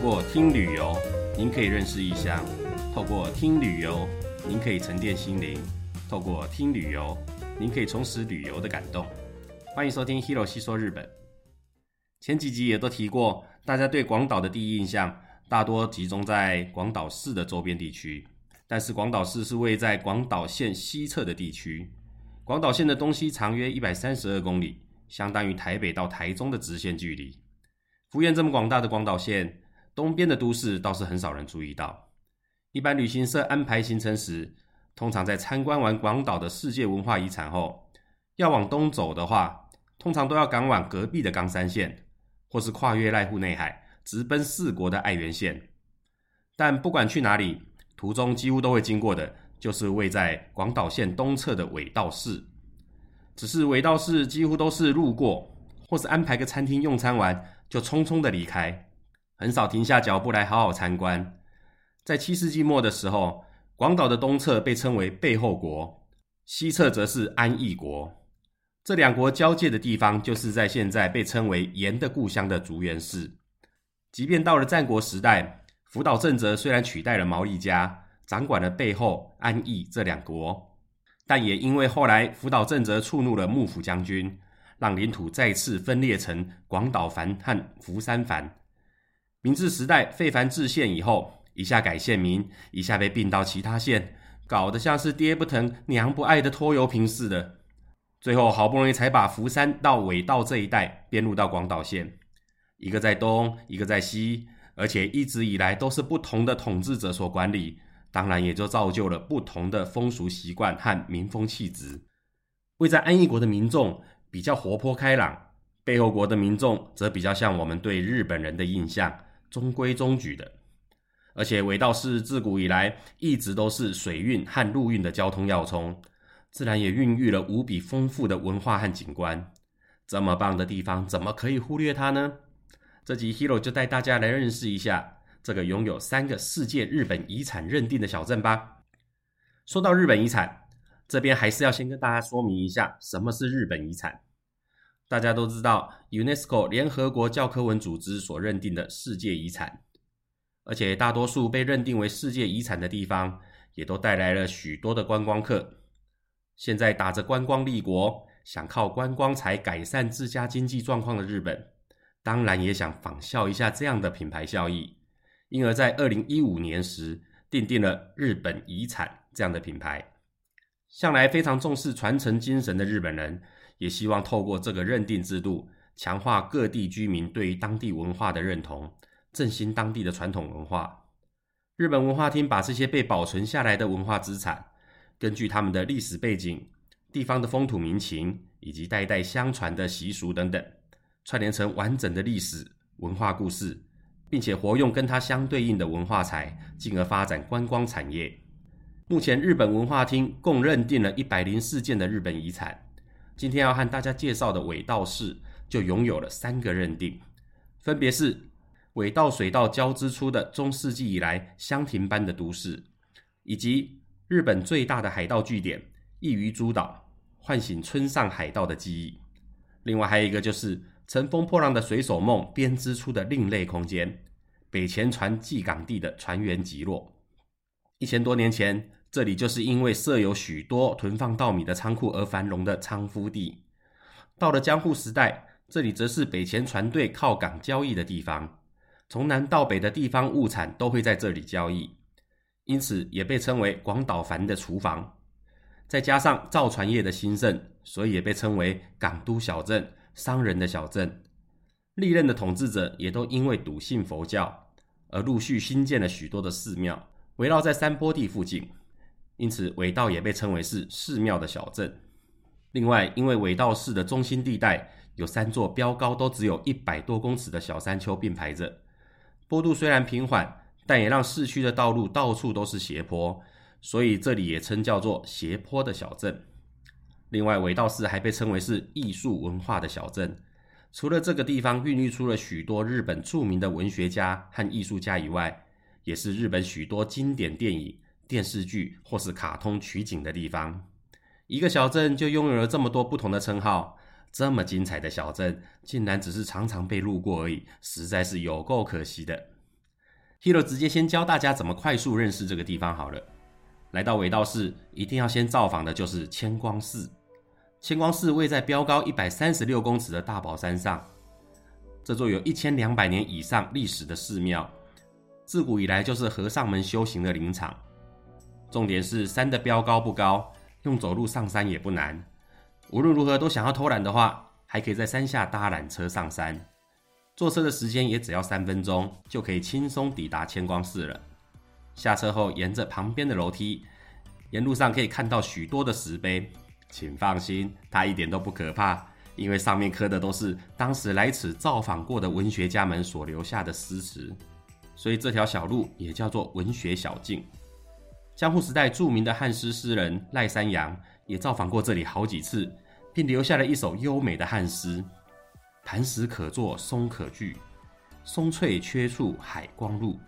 过听旅游，您可以认识异乡；透过听旅游，您可以沉淀心灵；透过听旅游，您可以重拾旅游的感动。欢迎收听《Hero 细说日本》。前几集也都提过，大家对广岛的第一印象大多集中在广岛市的周边地区，但是广岛市是位在广岛县西侧的地区。广岛县的东西长约一百三十二公里，相当于台北到台中的直线距离。幅员这么广大的广岛县，东边的都市倒是很少人注意到。一般旅行社安排行程时，通常在参观完广岛的世界文化遗产后，要往东走的话，通常都要赶往隔壁的冈山县，或是跨越濑户内海，直奔四国的爱媛县。但不管去哪里，途中几乎都会经过的。就是位在广岛县东侧的尾道市，只是尾道市几乎都是路过，或是安排个餐厅用餐完就匆匆的离开，很少停下脚步来好好参观。在七世纪末的时候，广岛的东侧被称为背后国，西侧则是安艺国。这两国交界的地方，就是在现在被称为盐的故乡的竹原市。即便到了战国时代，福岛正则虽然取代了毛利家。掌管了背后安义这两国，但也因为后来福岛正则触怒了幕府将军，让领土再次分裂成广岛藩和福山藩。明治时代废藩置县以后，一下改县名，一下被并到其他县，搞得像是爹不疼娘不爱的拖油瓶似的。最后好不容易才把福山到尾道这一带编入到广岛县，一个在东，一个在西，而且一直以来都是不同的统治者所管理。当然，也就造就了不同的风俗习惯和民风气质。位在安义国的民众比较活泼开朗，背后国的民众则比较像我们对日本人的印象，中规中矩的。而且，尾道市自古以来一直都是水运和陆运的交通要冲，自然也孕育了无比丰富的文化和景观。这么棒的地方，怎么可以忽略它呢？这集 Hero 就带大家来认识一下。这个拥有三个世界日本遗产认定的小镇吧。说到日本遗产，这边还是要先跟大家说明一下什么是日本遗产。大家都知道，UNESCO 联合国教科文组织所认定的世界遗产，而且大多数被认定为世界遗产的地方，也都带来了许多的观光客。现在打着观光立国，想靠观光财改善自家经济状况的日本，当然也想仿效一下这样的品牌效益。因而，在二零一五年时，订定了日本遗产这样的品牌。向来非常重视传承精神的日本人，也希望透过这个认定制度，强化各地居民对于当地文化的认同，振兴当地的传统文化。日本文化厅把这些被保存下来的文化资产，根据他们的历史背景、地方的风土民情以及代代相传的习俗等等，串联成完整的历史文化故事。并且活用跟它相对应的文化财，进而发展观光产业。目前日本文化厅共认定了一百零四件的日本遗产。今天要和大家介绍的尾道市就拥有了三个认定，分别是尾道水道交织出的中世纪以来香亭般的都市，以及日本最大的海盗据点一鱼诸岛，唤醒村上海盗的记忆。另外还有一个就是。乘风破浪的水手梦编织出的另类空间——北前船寄港地的船员集落。一千多年前，这里就是因为设有许多囤放稻米的仓库而繁荣的仓敷地。到了江户时代，这里则是北前船队靠港交易的地方，从南到北的地方物产都会在这里交易，因此也被称为广岛藩的厨房。再加上造船业的兴盛，所以也被称为港都小镇。商人的小镇，历任的统治者也都因为笃信佛教，而陆续新建了许多的寺庙，围绕在山坡地附近，因此尾道也被称为是寺庙的小镇。另外，因为尾道市的中心地带有三座标高都只有一百多公尺的小山丘并排着，坡度虽然平缓，但也让市区的道路到处都是斜坡，所以这里也称叫做斜坡的小镇。另外，尾道市还被称为是艺术文化的小镇。除了这个地方孕育出了许多日本著名的文学家和艺术家以外，也是日本许多经典电影、电视剧或是卡通取景的地方。一个小镇就拥有了这么多不同的称号，这么精彩的小镇，竟然只是常常被路过而已，实在是有够可惜的。Hero 直接先教大家怎么快速认识这个地方好了。来到尾道市，一定要先造访的就是千光寺。千光寺位在标高一百三十六公尺的大宝山上，这座有一千两百年以上历史的寺庙，自古以来就是和尚们修行的林场。重点是山的标高不高，用走路上山也不难。无论如何都想要偷懒的话，还可以在山下搭缆车上山，坐车的时间也只要三分钟，就可以轻松抵达千光寺了。下车后，沿着旁边的楼梯，沿路上可以看到许多的石碑。请放心，它一点都不可怕，因为上面刻的都是当时来此造访过的文学家们所留下的诗词，所以这条小路也叫做文学小径。江户时代著名的汉诗诗人赖山阳也造访过这里好几次，并留下了一首优美的汉诗：“磐石可作松可锯，松翠缺处海光入。”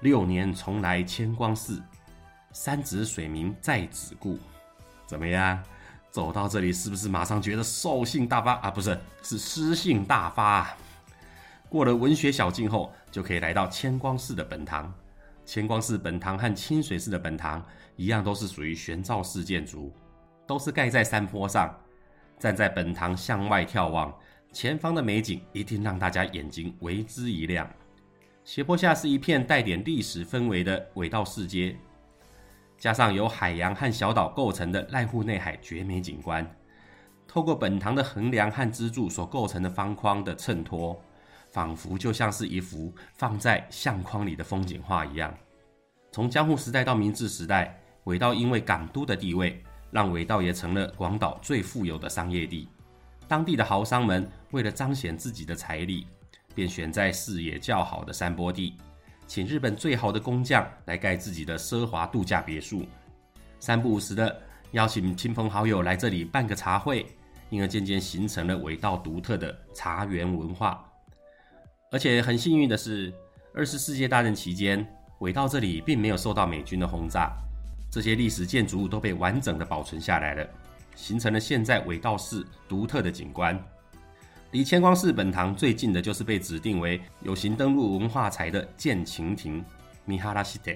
六年重来千光寺，山直水明在此故。怎么样？走到这里是不是马上觉得兽性大发啊？不是，是诗性大发。啊过了文学小径后，就可以来到千光寺的本堂。千光寺本堂和清水寺的本堂一样，都是属于玄照式建筑，都是盖在山坡上。站在本堂向外眺望，前方的美景一定让大家眼睛为之一亮。斜坡下是一片带点历史氛围的尾道市街，加上由海洋和小岛构成的濑户内海绝美景观，透过本堂的横梁和支柱所构成的方框的衬托，仿佛就像是一幅放在相框里的风景画一样。从江户时代到明治时代，尾道因为港都的地位，让尾道也成了广岛最富有的商业地。当地的豪商们为了彰显自己的财力。便选在视野较好的山坡地，请日本最好的工匠来盖自己的奢华度假别墅，三不五时的邀请亲朋好友来这里办个茶会，因而渐渐形成了尾道独特的茶园文化。而且很幸运的是，二次世界大战期间，尾道这里并没有受到美军的轰炸，这些历史建筑物都被完整的保存下来了，形成了现在尾道市独特的景观。离千光寺本堂最近的就是被指定为有形登录文化财的建晴亭米哈拉西德。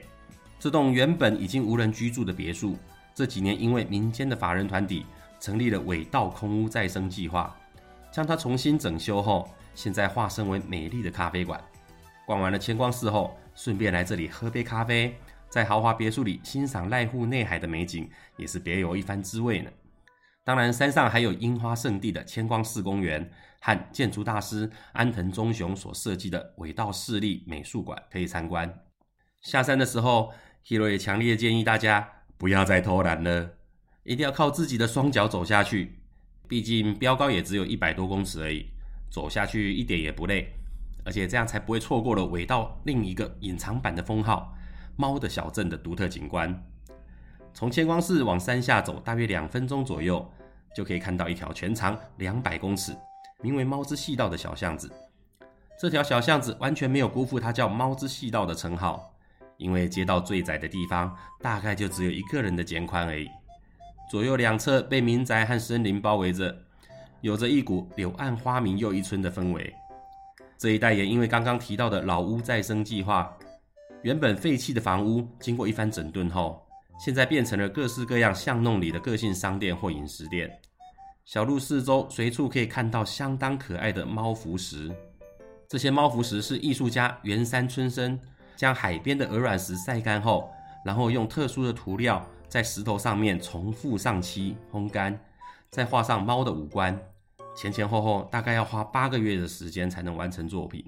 这栋原本已经无人居住的别墅，这几年因为民间的法人团体成立了尾道空屋再生计划，将它重新整修后，现在化身为美丽的咖啡馆。逛完了千光寺后，顺便来这里喝杯咖啡，在豪华别墅里欣赏濑户内海的美景，也是别有一番滋味呢。当然，山上还有樱花圣地的千光寺公园和建筑大师安藤忠雄所设计的尾道市立美术馆可以参观。下山的时候，Hero 也强烈建议大家不要再偷懒了，一定要靠自己的双脚走下去。毕竟标高也只有一百多公尺而已，走下去一点也不累，而且这样才不会错过了尾道另一个隐藏版的封号——猫的小镇的独特景观。从千光寺往山下走，大约两分钟左右，就可以看到一条全长两百公尺、名为“猫之细道”的小巷子。这条小巷子完全没有辜负它叫“猫之细道”的称号，因为街道最窄的地方大概就只有一个人的肩宽而已。左右两侧被民宅和森林包围着，有着一股柳暗花明又一村的氛围。这一带也因为刚刚提到的老屋再生计划，原本废弃的房屋经过一番整顿后。现在变成了各式各样巷弄里的个性商店或饮食店。小路四周随处可以看到相当可爱的猫浮石。这些猫浮石是艺术家原山春生将海边的鹅卵石晒干后，然后用特殊的涂料在石头上面重复上漆烘干，再画上猫的五官。前前后后大概要花八个月的时间才能完成作品。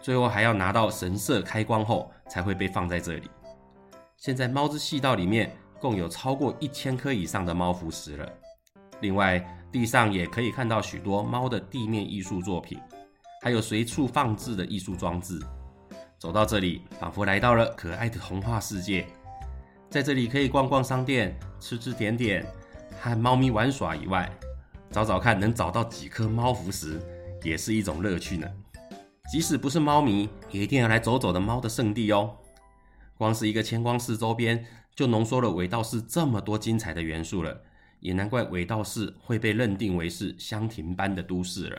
最后还要拿到神社开光后才会被放在这里。现在猫之细道里面共有超过一千颗以上的猫浮石了。另外，地上也可以看到许多猫的地面艺术作品，还有随处放置的艺术装置。走到这里，仿佛来到了可爱的童话世界。在这里可以逛逛商店、吃吃点点、和猫咪玩耍以外，找找看能找到几颗猫浮石，也是一种乐趣呢。即使不是猫迷，也一定要来走走的猫的圣地哦。光是一个千光寺周边，就浓缩了尾道市这么多精彩的元素了，也难怪尾道市会被认定为是香亭般的都市了。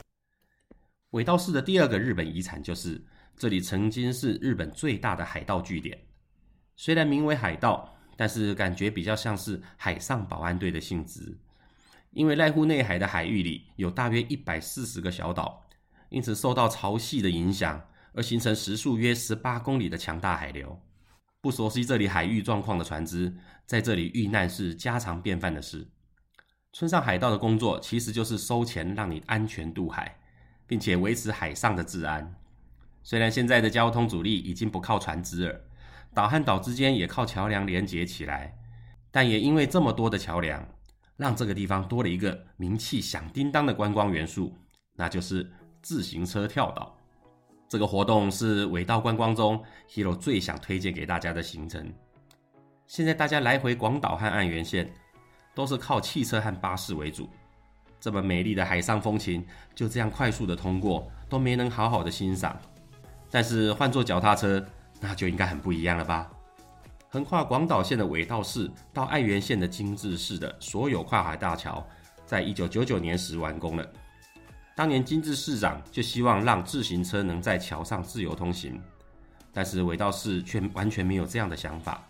尾道市的第二个日本遗产就是这里曾经是日本最大的海盗据点。虽然名为海盗，但是感觉比较像是海上保安队的性质。因为濑户内海的海域里有大约一百四十个小岛，因此受到潮汐的影响，而形成时速约十八公里的强大海流。不熟悉这里海域状况的船只，在这里遇难是家常便饭的事。村上海盗的工作其实就是收钱让你安全渡海，并且维持海上的治安。虽然现在的交通主力已经不靠船只了，岛和岛之间也靠桥梁连接起来，但也因为这么多的桥梁。让这个地方多了一个名气响叮当的观光元素，那就是自行车跳岛。这个活动是尾道观光中 Hero 最想推荐给大家的行程。现在大家来回广岛和岸原县，都是靠汽车和巴士为主。这么美丽的海上风情，就这样快速的通过，都没能好好的欣赏。但是换坐脚踏车，那就应该很不一样了吧？横跨广岛县的尾道市到爱媛县的金治市的所有跨海大桥，在一九九九年时完工了。当年金治市长就希望让自行车能在桥上自由通行，但是尾道市却完全没有这样的想法。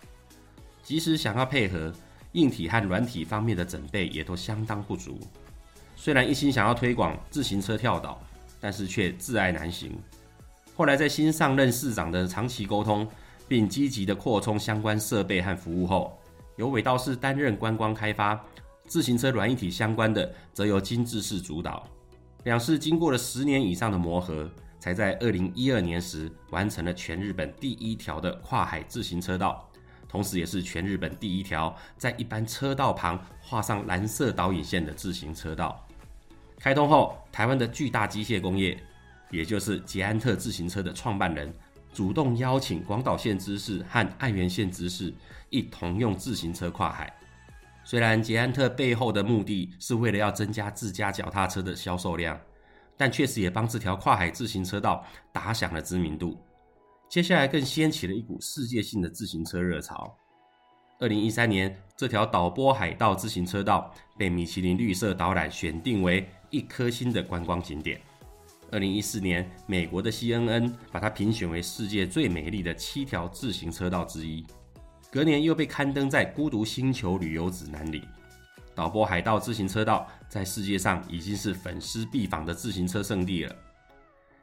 即使想要配合，硬体和软体方面的准备也都相当不足。虽然一心想要推广自行车跳岛，但是却自爱难行。后来在新上任市长的长期沟通。并积极的扩充相关设备和服务后，由尾道市担任观光开发，自行车软一体相关的则由金治市主导。两市经过了十年以上的磨合，才在二零一二年时完成了全日本第一条的跨海自行车道，同时也是全日本第一条在一般车道旁画上蓝色导引线的自行车道。开通后，台湾的巨大机械工业，也就是捷安特自行车的创办人。主动邀请广岛县知事和爱媛县知事一同用自行车跨海。虽然捷安特背后的目的是为了要增加自家脚踏车的销售量，但确实也帮这条跨海自行车道打响了知名度。接下来更掀起了一股世界性的自行车热潮。二零一三年，这条岛波海道自行车道被米其林绿色导览选定为一颗星的观光景点。二零一四年，美国的 CNN 把它评选为世界最美丽的七条自行车道之一。隔年又被刊登在《孤独星球旅游指南》里。导播海盗自行车道在世界上已经是粉丝必访的自行车圣地了。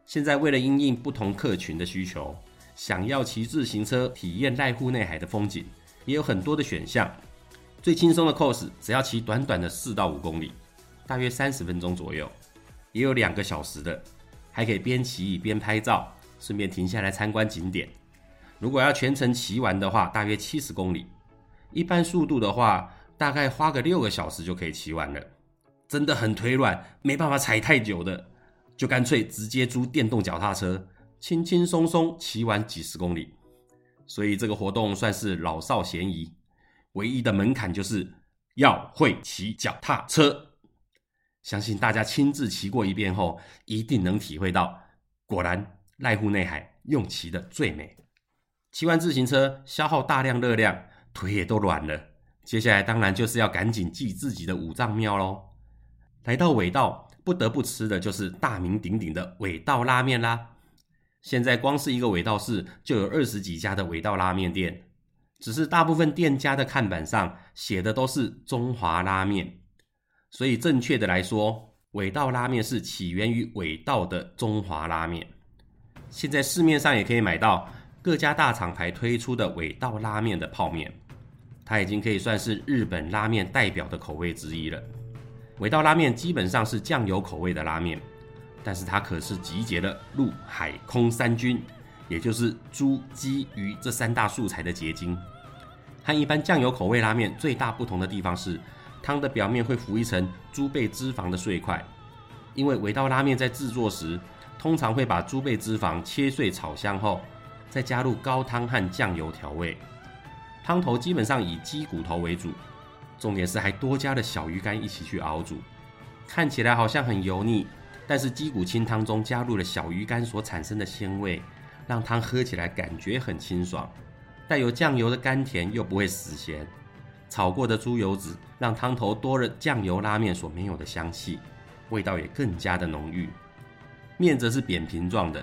现在为了因应不同客群的需求，想要骑自行车体验濑户内海的风景，也有很多的选项。最轻松的 course 只要骑短短的四到五公里，大约三十分钟左右，也有两个小时的。还可以边骑边拍照，顺便停下来参观景点。如果要全程骑完的话，大约七十公里。一般速度的话，大概花个六个小时就可以骑完了。真的很腿软，没办法踩太久的，就干脆直接租电动脚踏车，轻轻松松骑完几十公里。所以这个活动算是老少咸宜，唯一的门槛就是要会骑脚踏车。相信大家亲自骑过一遍后，一定能体会到，果然濑户内海用骑的最美。骑完自行车消耗大量热量，腿也都软了。接下来当然就是要赶紧祭自己的五脏庙喽。来到尾道，不得不吃的就是大名鼎鼎的尾道拉面啦。现在光是一个尾道市就有二十几家的尾道拉面店，只是大部分店家的看板上写的都是中华拉面。所以，正确的来说，尾道拉面是起源于尾道的中华拉面。现在市面上也可以买到各家大厂牌推出的尾道拉面的泡面，它已经可以算是日本拉面代表的口味之一了。尾道拉面基本上是酱油口味的拉面，但是它可是集结了陆海空三军，也就是猪、鸡、鱼这三大素材的结晶。和一般酱油口味拉面最大不同的地方是。汤的表面会浮一层猪背脂肪的碎块，因为尾道拉面在制作时，通常会把猪背脂肪切碎炒香后，再加入高汤和酱油调味。汤头基本上以鸡骨头为主，重点是还多加了小鱼干一起去熬煮。看起来好像很油腻，但是鸡骨清汤中加入了小鱼干所产生的鲜味，让汤喝起来感觉很清爽，带有酱油的甘甜又不会死咸。炒过的猪油脂让汤头多了酱油拉面所没有的香气，味道也更加的浓郁。面则是扁平状的，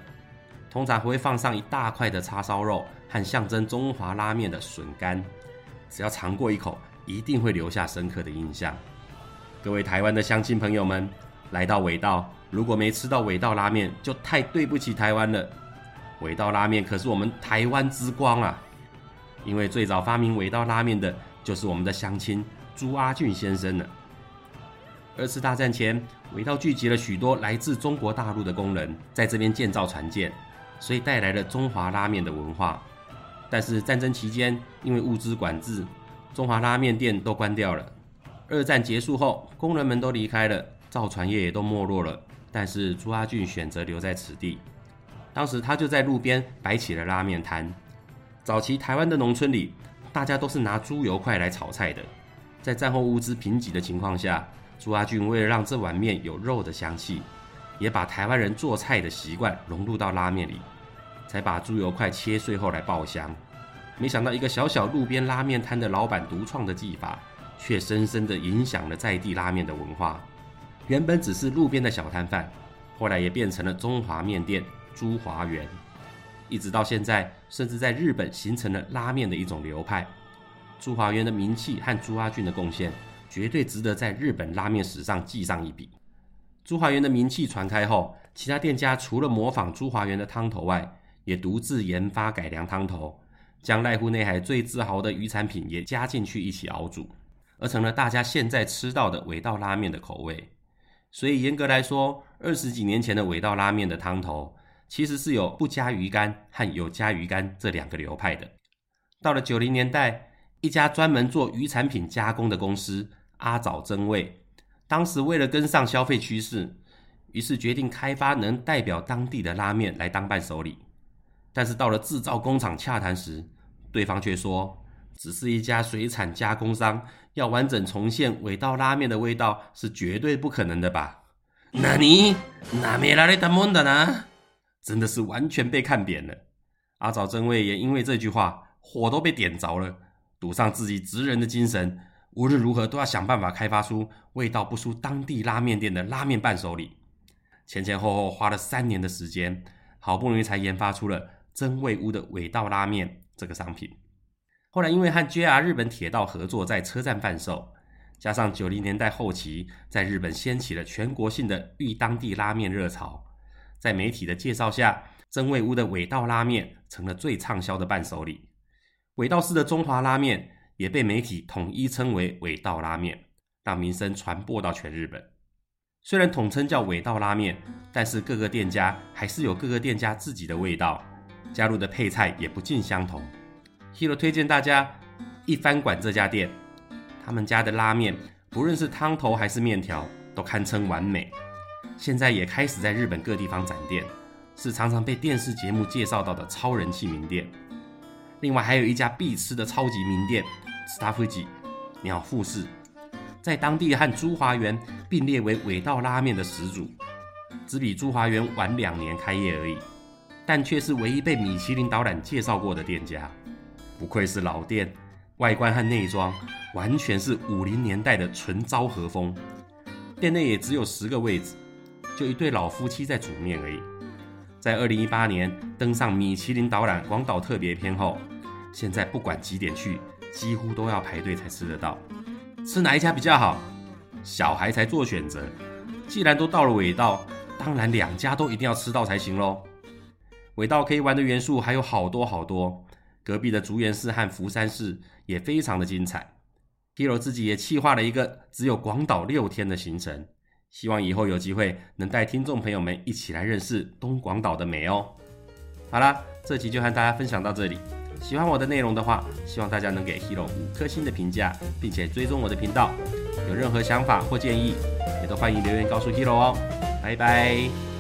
通常会放上一大块的叉烧肉和象征中华拉面的笋干。只要尝过一口，一定会留下深刻的印象。各位台湾的乡亲朋友们，来到尾道，如果没吃到尾道拉面，就太对不起台湾了。尾道拉面可是我们台湾之光啊！因为最早发明尾道拉面的就是我们的乡亲朱阿俊先生了。二次大战前，尾道聚集了许多来自中国大陆的工人，在这边建造船舰，所以带来了中华拉面的文化。但是战争期间，因为物资管制，中华拉面店都关掉了。二战结束后，工人们都离开了，造船业也都没落了。但是朱阿俊选择留在此地，当时他就在路边摆起了拉面摊。早期台湾的农村里，大家都是拿猪油块来炒菜的。在战后物资贫瘠的情况下，朱阿俊为了让这碗面有肉的香气，也把台湾人做菜的习惯融入到拉面里，才把猪油块切碎后来爆香。没想到一个小小路边拉面摊的老板独创的技法，却深深地影响了在地拉面的文化。原本只是路边的小摊贩，后来也变成了中华面店朱华园。一直到现在，甚至在日本形成了拉面的一种流派。朱华园的名气和朱阿俊的贡献，绝对值得在日本拉面史上记上一笔。朱华园的名气传开后，其他店家除了模仿朱华园的汤头外，也独自研发改良汤头，将濑户内海最自豪的鱼产品也加进去一起熬煮，而成了大家现在吃到的尾道拉面的口味。所以严格来说，二十几年前的尾道拉面的汤头。其实是有不加鱼干和有加鱼干这两个流派的。到了九零年代，一家专门做鱼产品加工的公司阿早真味，当时为了跟上消费趋势，于是决定开发能代表当地的拉面来当伴手礼。但是到了制造工厂洽谈时，对方却说，只是一家水产加工商，要完整重现尾道拉面的味道是绝对不可能的吧？那你哪没来的蒙的呢？真的是完全被看扁了。阿早真味也因为这句话火都被点着了，赌上自己职人的精神，无论如何都要想办法开发出味道不输当地拉面店的拉面伴手礼。前前后后花了三年的时间，好不容易才研发出了真味屋的尾道拉面这个商品。后来因为和 JR 日本铁道合作，在车站贩售，加上九零年代后期在日本掀起了全国性的遇当地拉面热潮。在媒体的介绍下，真味屋的尾道拉面成了最畅销的伴手礼。尾道式的中华拉面也被媒体统一称为尾道拉面，让名声传播到全日本。虽然统称叫尾道拉面，但是各个店家还是有各个店家自己的味道，加入的配菜也不尽相同。Hero 推荐大家一番馆这家店，他们家的拉面不论是汤头还是面条，都堪称完美。现在也开始在日本各地方展店，是常常被电视节目介绍到的超人气名店。另外还有一家必吃的超级名店——斯塔夫吉鸟富士，在当地和珠华园并列为尾道拉面的始祖，只比珠华园晚两年开业而已，但却是唯一被米其林导览介绍过的店家。不愧是老店，外观和内装完全是五零年代的纯昭和风。店内也只有十个位置。就一对老夫妻在煮面而已。在二零一八年登上米其林导览广岛特别篇后，现在不管几点去，几乎都要排队才吃得到。吃哪一家比较好？小孩才做选择。既然都到了尾道，当然两家都一定要吃到才行喽。尾道可以玩的元素还有好多好多，隔壁的竹园市和福山市也非常的精彩。Hero 自己也计划了一个只有广岛六天的行程。希望以后有机会能带听众朋友们一起来认识东广岛的美哦。好啦，这期就和大家分享到这里。喜欢我的内容的话，希望大家能给 Hero 五颗星的评价，并且追踪我的频道。有任何想法或建议，也都欢迎留言告诉 Hero 哦。拜拜。